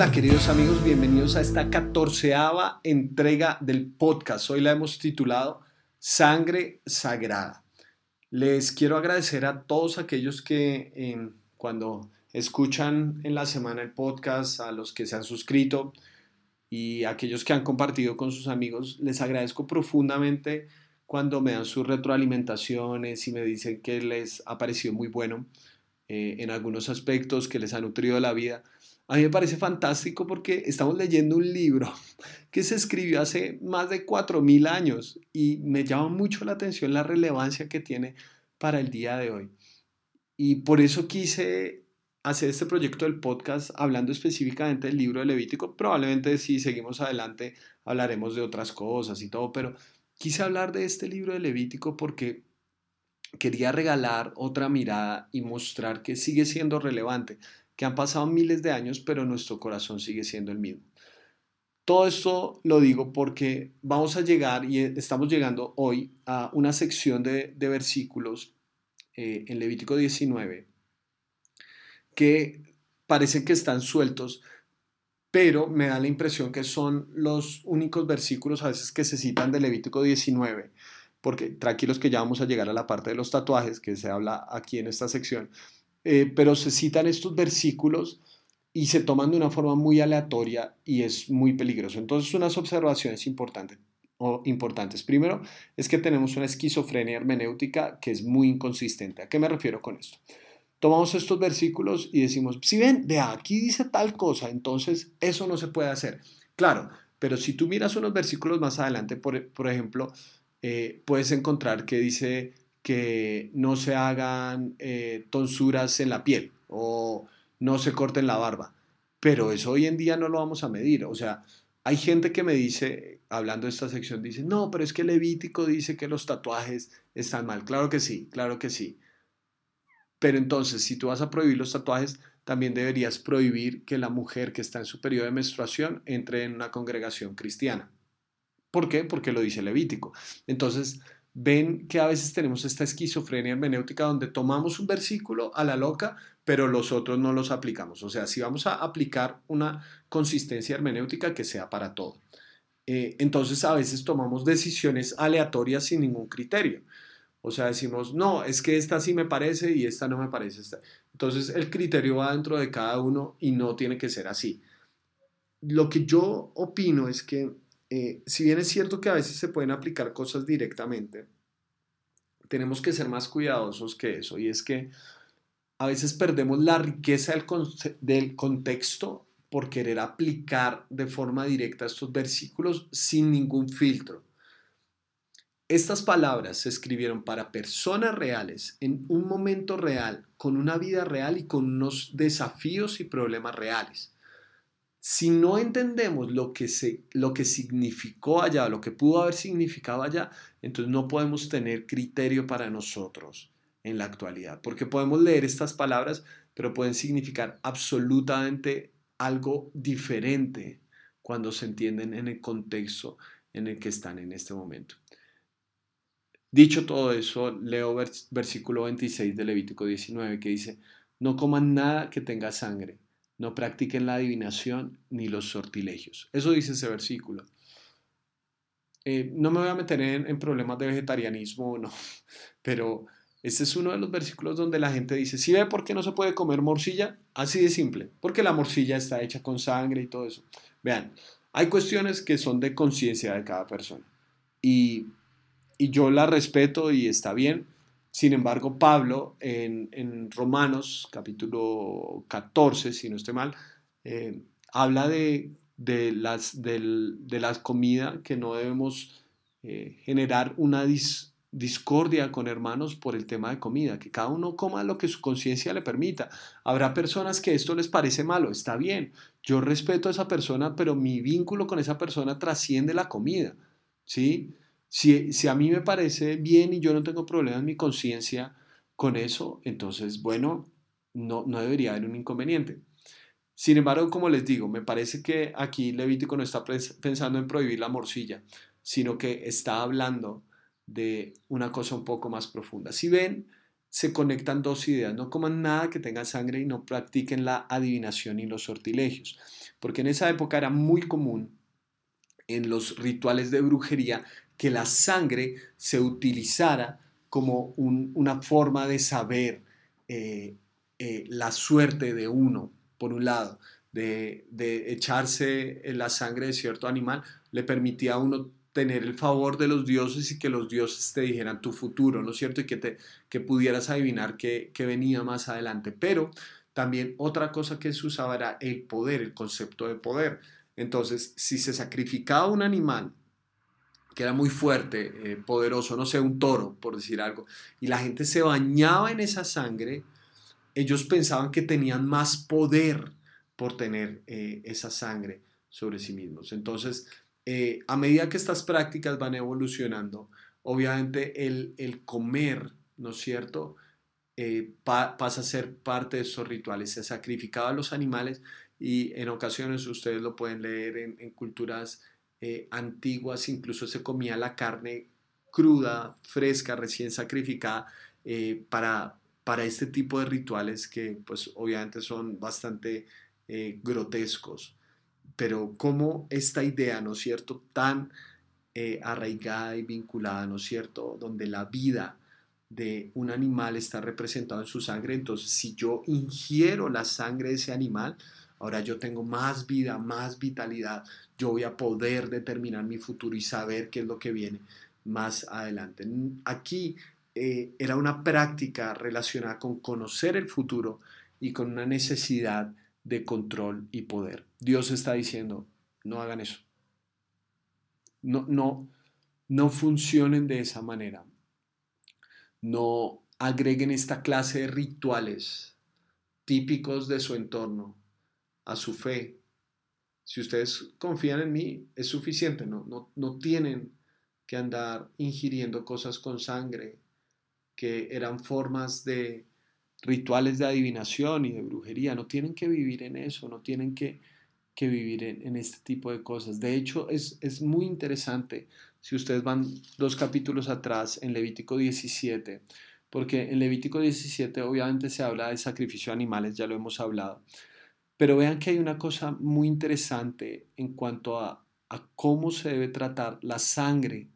Hola queridos amigos, bienvenidos a esta catorceava entrega del podcast. Hoy la hemos titulado Sangre Sagrada. Les quiero agradecer a todos aquellos que em, cuando escuchan en la semana el podcast, a los que se han suscrito y a aquellos que han compartido con sus amigos, les agradezco profundamente cuando me dan sus retroalimentaciones y me dicen que les ha parecido muy bueno eh, en algunos aspectos, que les ha nutrido la vida. A mí me parece fantástico porque estamos leyendo un libro que se escribió hace más de 4.000 años y me llama mucho la atención la relevancia que tiene para el día de hoy. Y por eso quise hacer este proyecto del podcast hablando específicamente del libro de Levítico. Probablemente si seguimos adelante hablaremos de otras cosas y todo, pero quise hablar de este libro de Levítico porque quería regalar otra mirada y mostrar que sigue siendo relevante que han pasado miles de años, pero nuestro corazón sigue siendo el mismo. Todo esto lo digo porque vamos a llegar y estamos llegando hoy a una sección de, versículos eh, en Levítico 19 que parecen que están sueltos, pero me da la impresión que son los únicos versículos a veces que se citan de Levítico 19, porque tranquilos que ya vamos a llegar a la parte de los tatuajes que se habla aquí en esta sección, eh, pero se citan estos versículos y se toman de una forma muy aleatoria y es muy peligroso. Entonces, unas observaciones importantes. O importantes. Primero, es que tenemos una esquizofrenia hermenéutica que es muy inconsistente. ¿A qué me refiero con esto? Tomamos estos versículos y decimos, si ven, vea, aquí dice tal cosa, entonces eso no se puede hacer. Claro, pero si tú miras unos versículos más adelante, por, por ejemplo, eh, puedes encontrar que dice que no se hagan eh, tonsuras en la piel o no se corten la barba. Pero eso hoy en día no lo vamos a medir. O sea, hay gente que me dice, hablando de esta sección, dice, no, pero es que Levítico dice que los tatuajes están mal. Claro que sí, claro que sí. Pero entonces, si tú vas a prohibir los tatuajes, también deberías prohibir que la mujer que está en su periodo de menstruación entre en una congregación cristiana. ¿Por qué? Porque lo dice Levítico. Entonces, ven que a veces tenemos esta esquizofrenia hermenéutica donde tomamos un versículo a la loca, pero los otros no los aplicamos. O sea, si vamos a aplicar una consistencia hermenéutica que sea para todo. Eh, entonces a veces tomamos decisiones aleatorias sin ningún criterio. O sea, decimos, no, es que esta sí me parece y esta no me parece. Entonces el criterio va dentro de cada uno y no tiene que ser así. Lo que yo opino es que eh, si bien es cierto que a veces se pueden aplicar cosas directamente, tenemos que ser más cuidadosos que eso. Y es que a veces perdemos la riqueza del, del contexto por querer aplicar de forma directa estos versículos sin ningún filtro. Estas palabras se escribieron para personas reales, en un momento real, con una vida real y con unos desafíos y problemas reales si no entendemos lo que, se, lo que significó allá, lo que pudo haber significado allá, entonces no podemos tener criterio para nosotros en la actualidad, porque podemos leer estas palabras, pero pueden significar absolutamente algo diferente cuando se entienden en el contexto en el que están en este momento. Dicho todo eso, leo versículo 26 de Levítico 19 que dice, no coman nada que tenga sangre no practiquen la adivinación ni los sortilegios. Eso dice ese versículo. Eh, no me voy a meter en, problemas de vegetarianismo, no, pero este es uno de los versículos donde la gente dice, ¿sí ve por qué no se puede comer morcilla? Así de simple, porque la morcilla está hecha con sangre y todo eso. Vean, hay cuestiones que son de conciencia de cada persona y, y yo la respeto y está bien, sin embargo, Pablo en, Romanos capítulo 14, si no estoy mal, eh, habla de, las, de la comida que no debemos eh, generar una discordia con hermanos por el tema de comida, que cada uno coma lo que su conciencia le permita. Habrá personas que esto les parece malo, está bien, yo respeto a esa persona, pero mi vínculo con esa persona trasciende la comida, ¿sí? Si, a mí me parece bien y yo no tengo problema en mi conciencia con eso, entonces, bueno, no, no debería haber un inconveniente. Sin embargo, como les digo, me parece que aquí Levítico no está pensando en prohibir la morcilla, sino que está hablando de una cosa un poco más profunda. Si ven, se conectan dos ideas. No coman nada que tenga sangre y no practiquen la adivinación y los sortilegios. Porque en esa época era muy común en los rituales de brujería que la sangre se utilizara como una forma de saber eh, eh, la suerte de uno, por un lado, de, echarse la sangre de cierto animal, le permitía a uno tener el favor de los dioses y que los dioses te dijeran tu futuro, ¿no es cierto? Y que, te, que pudieras adivinar qué, venía más adelante. Pero también otra cosa que se usaba era el poder, el concepto de poder. Entonces, si se sacrificaba un animal que era muy fuerte, eh, poderoso, no sé, un toro, por decir algo, y la gente se bañaba en esa sangre, ellos pensaban que tenían más poder por tener eh, esa sangre sobre sí mismos. Entonces, eh, a medida que estas prácticas van evolucionando, obviamente el, comer, ¿no es cierto? Pasa a ser parte de esos rituales. Se sacrificaban los animales y en ocasiones ustedes lo pueden leer en, culturas eh, antiguas, incluso se comía la carne cruda, fresca, recién sacrificada para, para este tipo de rituales que pues obviamente son bastante grotescos pero cómo esta idea, ¿no es cierto?, tan eh, arraigada y vinculada, ¿no es cierto?, donde la vida de un animal está representada en su sangre, entonces si yo ingiero la sangre de ese animal, ahora yo tengo más vida, más vitalidad, yo voy a poder determinar mi futuro y saber qué es lo que viene más adelante. Aquí eh, era una práctica relacionada con conocer el futuro y con una necesidad de control y poder. Dios está diciendo, no hagan eso. No, no, no funcionen de esa manera. No agreguen esta clase de rituales típicos de su entorno a su fe. Si ustedes confían en mí, es suficiente. No, no, no tienen que andar ingiriendo cosas con sangre, que eran formas de rituales de adivinación y de brujería. No tienen que vivir en eso, no tienen que, vivir en, este tipo de cosas. De hecho, es, es muy interesante si ustedes van dos capítulos atrás en Levítico 17, porque en Levítico 17 obviamente se habla de sacrificio de animales, ya lo hemos hablado. Pero vean que hay una cosa muy interesante en cuanto a, cómo se debe tratar la sangre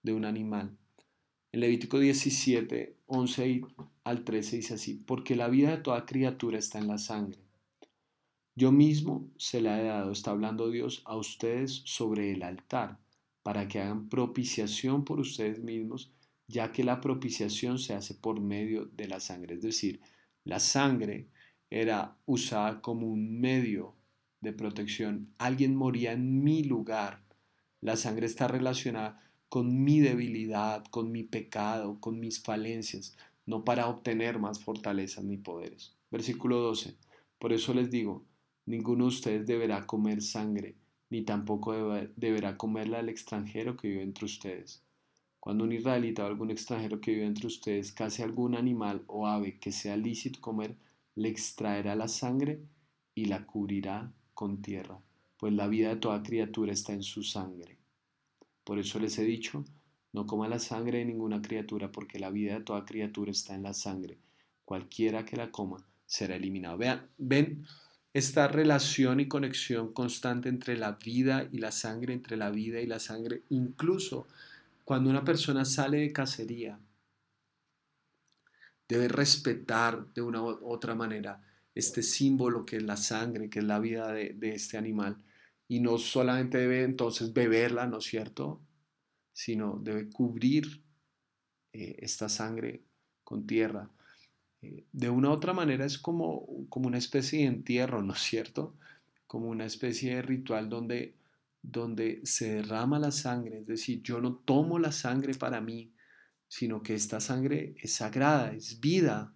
de un animal. En Levítico 17, 11 al 13 dice así, porque la vida de toda criatura está en la sangre. Yo mismo se la he dado, está hablando Dios, a ustedes sobre el altar, para que hagan propiciación por ustedes mismos, ya que la propiciación se hace por medio de la sangre. Es decir, la sangre era usada como un medio de protección. Alguien moría en mi lugar. La sangre está relacionada con mi debilidad, con mi pecado, con mis falencias, no para obtener más fortalezas ni poderes. Versículo 12. Por eso les digo, ninguno de ustedes deberá comer sangre, ni tampoco deberá comerla el extranjero que vive entre ustedes. Cuando un israelita o algún extranjero que vive entre ustedes case algún animal o ave que sea lícito comer, le extraerá la sangre y la cubrirá con tierra, pues la vida de toda criatura está en su sangre. Por eso les he dicho, no coma la sangre de ninguna criatura, porque la vida de toda criatura está en la sangre. Cualquiera que la coma será eliminado. Vean, ven esta relación y conexión constante entre la vida y la sangre, entre la vida y la sangre, incluso cuando una persona sale de cacería, debe respetar de una u otra manera este símbolo que es la sangre, que es la vida de, este animal, y no solamente debe entonces beberla, ¿no es cierto? Sino debe cubrir eh, esta sangre con tierra. Eh, de una u otra manera es como, como una especie de entierro, ¿no es cierto? Como una especie de ritual donde, donde se derrama la sangre, es decir, yo no tomo la sangre para mí, sino que esta sangre es sagrada, es vida,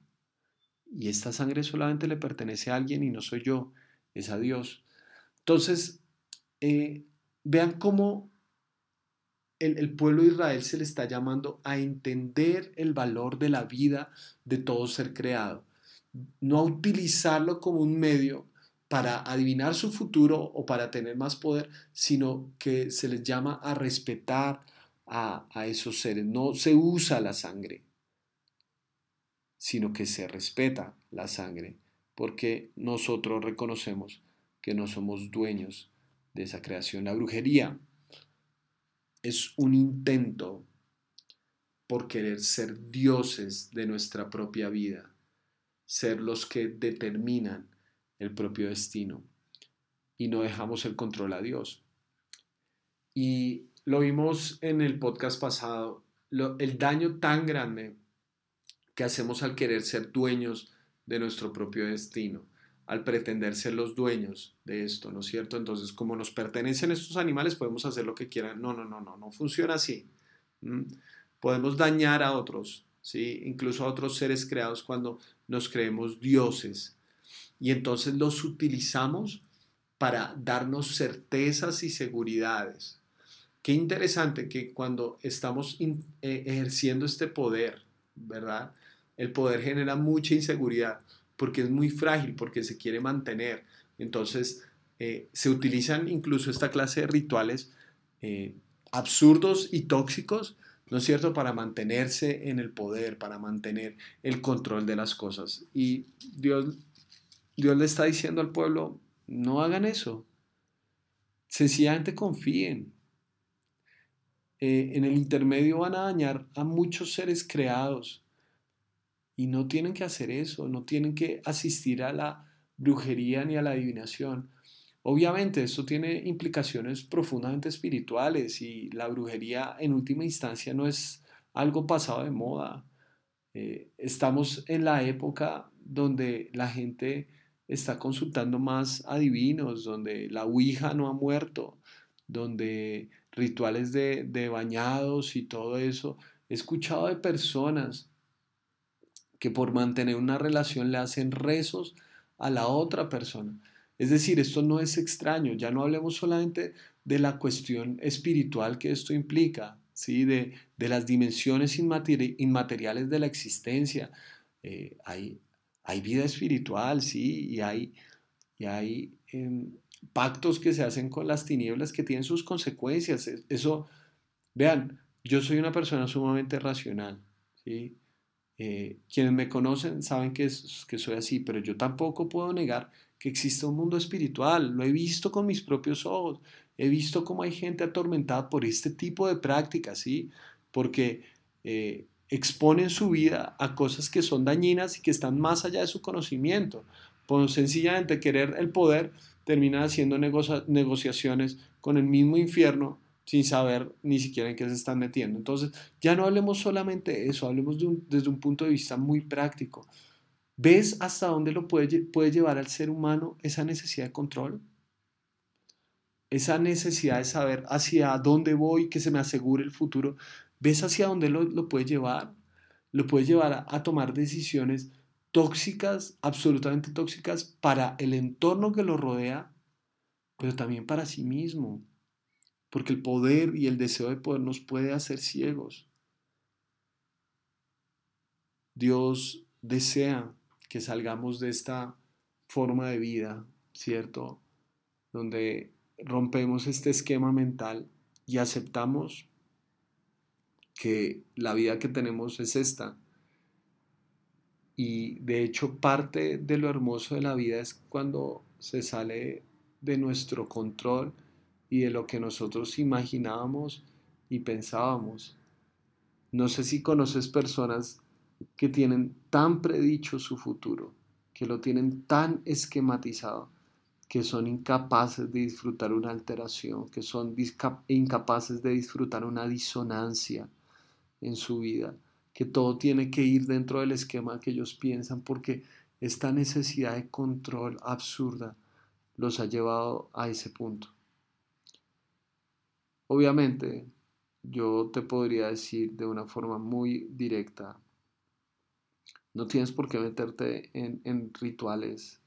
y esta sangre solamente le pertenece a alguien y no soy yo, es a Dios. Entonces, eh, vean cómo el, pueblo de Israel se le está llamando a entender el valor de la vida de todo ser creado, no a utilizarlo como un medio para adivinar su futuro o para tener más poder, sino que se les llama a respetar a, esos seres. No se usa la sangre sino que se respeta la sangre, porque nosotros reconocemos que no somos dueños de esa creación. La brujería es un intento por querer ser dioses de nuestra propia vida, ser los que determinan el propio destino y no dejamos el control a Dios. Y lo vimos en el podcast pasado, el daño tan grande que hacemos al querer ser dueños de nuestro propio destino, al pretender ser los dueños de esto, ¿no es cierto? Entonces, como nos pertenecen estos animales, podemos hacer lo que quieran. No, no, no, no, no funciona así. Podemos dañar a otros, ¿sí? Incluso a otros seres creados cuando nos creemos dioses. Y entonces los utilizamos para darnos certezas y seguridades. Qué interesante que cuando estamos eh, ejerciendo este poder, ¿verdad? El poder genera mucha inseguridad porque es muy frágil, porque se quiere mantener. Entonces, eh, se utilizan incluso esta clase de rituales eh, absurdos y tóxicos, ¿no es cierto?, para mantenerse en el poder, para mantener el control de las cosas. Y Dios, Dios le está diciendo al pueblo, no hagan eso. Sencillamente confíen. Eh, en el intermedio van a dañar a muchos seres creados. Y no tienen que hacer eso, no tienen que asistir a la brujería ni a la adivinación. Obviamente esto tiene implicaciones profundamente espirituales y la brujería en última instancia no es algo pasado de moda. Eh, estamos en la época donde la gente está consultando más adivinos, donde la Ouija no ha muerto, donde rituales de, de bañados y todo eso. He escuchado de personas que por mantener una relación le hacen rezos a la otra persona. Es decir, esto no es extraño, ya no hablemos solamente de la cuestión espiritual que esto implica, ¿sí? de, de las dimensiones inmateriales de la existencia. Eh, hay, hay vida espiritual, sí, y hay, y hay em, pactos que se hacen con las tinieblas que tienen sus consecuencias. Eso, vean, yo soy una persona sumamente racional, ¿sí? Eh, quienes me conocen saben que, que soy así, pero yo tampoco puedo negar que existe un mundo espiritual. Lo he visto con mis propios ojos. He visto cómo hay gente atormentada por este tipo de prácticas, ¿sí? Porque eh, exponen su vida a cosas que son dañinas y que están más allá de su conocimiento. Por sencillamente querer el poder, terminan haciendo negociaciones con el mismo infierno sin saber ni siquiera en qué se están metiendo. Entonces, ya no hablemos solamente de eso, hablemos desde un punto de vista muy práctico. ¿Ves hasta dónde lo puede, llevar al ser humano esa necesidad de control? Esa necesidad de saber hacia dónde voy, que se me asegure el futuro. ¿Ves hacia dónde lo, puede llevar? Lo puede llevar a, tomar decisiones tóxicas, absolutamente tóxicas para el entorno que lo rodea, pero también para sí mismo. Porque el poder y el deseo de poder nos puede hacer ciegos. Dios desea que salgamos de esta forma de vida, ¿cierto? Donde rompemos este esquema mental y aceptamos que la vida que tenemos es esta. Y de hecho parte de lo hermoso de la vida es cuando se sale de nuestro control y de lo que nosotros imaginábamos y pensábamos. No sé si conoces personas que tienen tan predicho su futuro, que lo tienen tan esquematizado, que son incapaces de disfrutar una alteración, que son incapaces de disfrutar una disonancia, en su vida, que todo tiene que ir dentro del esquema que ellos piensan porque esta necesidad de control absurda los ha llevado a ese punto. Obviamente, yo te podría decir de una forma muy directa, no tienes por qué meterte en, rituales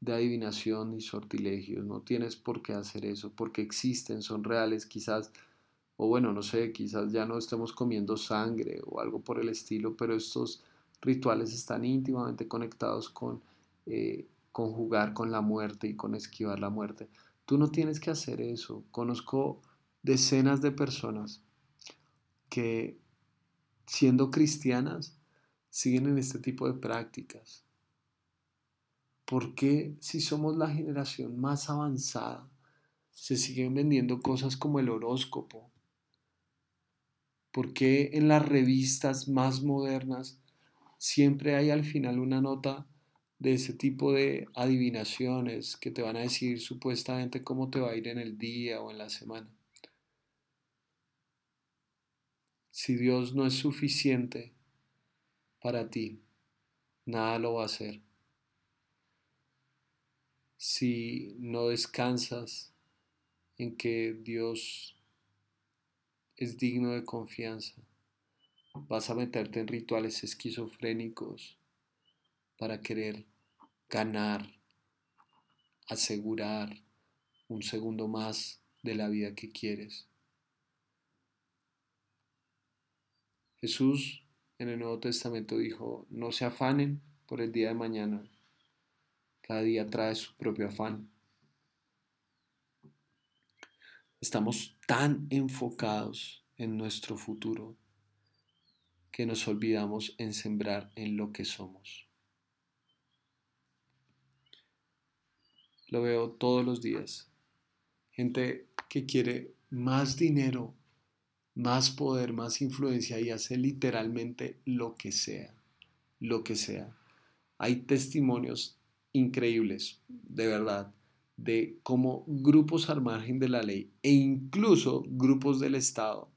de adivinación y sortilegios, no tienes por qué hacer eso, porque existen, son reales, quizás o bueno, no sé, quizás ya no estemos comiendo sangre o algo por el estilo, pero estos rituales están íntimamente conectados con eh, conjugar con la muerte y con esquivar la muerte. Tú no tienes que hacer eso. Conozco decenas de personas que siendo cristianas siguen en este tipo de prácticas? ¿Por qué si somos la generación más avanzada se siguen vendiendo cosas como el horóscopo? ¿Por qué en las revistas más modernas siempre hay al final una nota de ese tipo de adivinaciones que te van a decir supuestamente cómo te va a ir en el día o en la semana. Si Dios no es suficiente para ti, nada lo va a hacer. Si no descansas en que Dios es digno de confianza, vas a meterte en rituales esquizofrénicos para querer ganar, asegurar un segundo más de la vida que quieres. Jesús en el Nuevo Testamento dijo, no se afanen por el día de mañana, cada día trae su propio afán. Estamos tan enfocados en nuestro futuro que nos olvidamos en sembrar en lo que somos. Lo veo todos los días. Gente que quiere más dinero, más poder, más influencia y hace literalmente lo que sea, lo que sea. Hay testimonios increíbles, de verdad, de cómo grupos al margen de la ley e incluso grupos del Estado,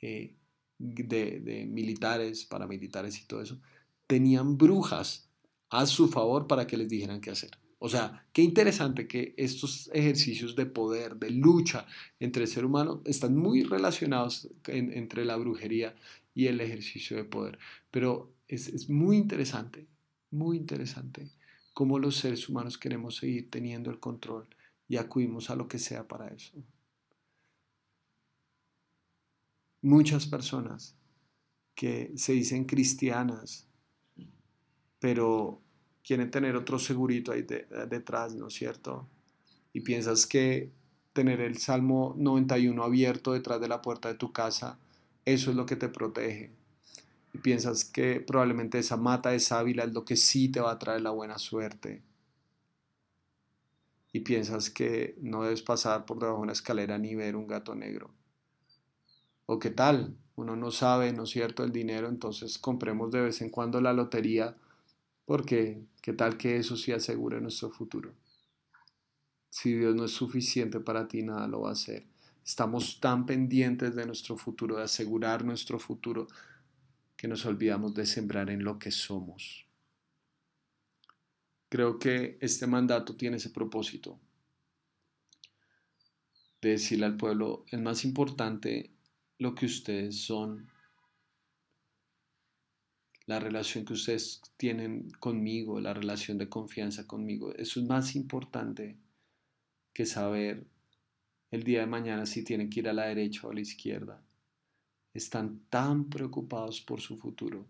eh, de, militares, paramilitares y todo eso, tenían brujas a su favor para que les dijeran qué hacer. O sea, qué interesante que estos ejercicios de poder, de lucha entre el ser humano, están muy relacionados entre la brujería y el ejercicio de poder. Pero es, es muy interesante, muy interesante cómo los seres humanos queremos seguir teniendo el control y acudimos a lo que sea para eso. Muchas personas que se dicen cristianas, pero quieren tener otro segurito ahí detrás, ¿no es cierto? Y piensas que tener el Salmo 91 abierto detrás de la puerta de tu casa, eso es lo que te protege. Piensas que probablemente esa mata de sábila es lo que sí te va a traer la buena suerte. Y piensas que no debes pasar por debajo de una escalera ni ver un gato negro. ¿O qué tal? Uno no sabe, ¿no es cierto?, el dinero, entonces compremos de vez en cuando la lotería porque, ¿qué tal que eso sí asegure nuestro futuro? Si Dios no es suficiente para ti, nada lo va a hacer. Estamos tan pendientes de nuestro futuro, de asegurar nuestro futuro, que nos olvidamos de sembrar en lo que somos. Creo que este mandato tiene ese propósito, de decirle al pueblo, es más importante lo que ustedes son la relación que ustedes tienen conmigo, la relación de confianza conmigo. Eso es más importante que saber el día de mañana si tienen que ir a la derecha o a la izquierda. Están tan preocupados por su futuro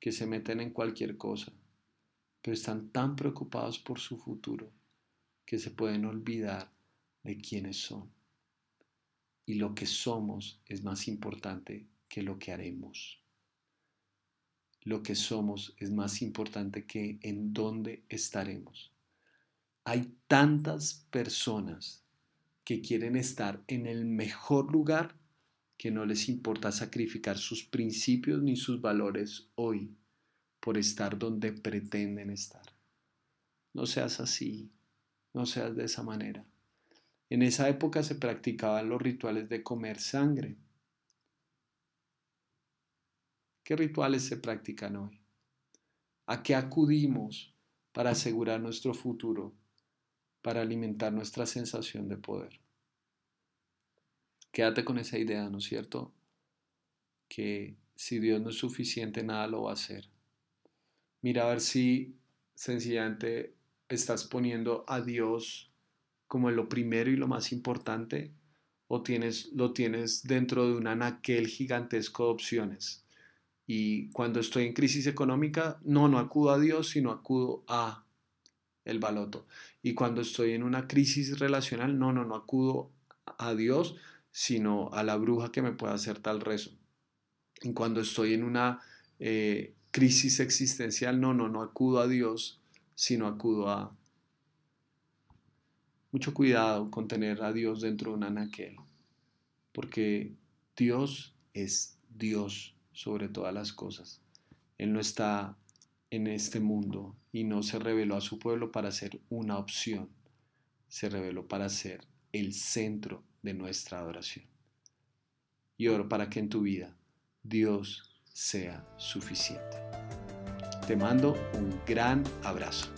que se meten en cualquier cosa, pero están tan preocupados por su futuro que se pueden olvidar de quiénes son. Y lo que somos es más importante que lo que haremos lo que somos es más importante que en dónde estaremos. Hay tantas personas que quieren estar en el mejor lugar que no les importa sacrificar sus principios ni sus valores hoy por estar donde pretenden estar. No seas así, no seas de esa manera. En esa época se practicaban los rituales de comer sangre. ¿Qué rituales se practican hoy? ¿A qué acudimos para asegurar nuestro futuro, para alimentar nuestra sensación de poder? Quédate con esa idea, ¿no es cierto? Que si Dios no es suficiente, nada lo va a hacer. Mira a ver si sencillamente estás poniendo a Dios como lo primero y lo más importante o tienes, lo tienes dentro de un anaquel gigantesco de opciones y cuando estoy en crisis económica, no, no acudo a Dios, sino acudo a el baloto. Y cuando estoy en una crisis relacional, no, no, no acudo a Dios, sino a la bruja que me pueda hacer tal rezo. Y cuando estoy en una, eh, crisis existencial, no, no, no acudo a Dios, sino acudo a... Mucho cuidado con tener a Dios dentro de un anaquel, porque Dios es Dios sobre todas las cosas. Él no está en este mundo y no se reveló a su pueblo para ser una opción, se reveló para ser el centro de nuestra adoración. Y oro para que en tu vida Dios sea suficiente. Te mando un gran abrazo.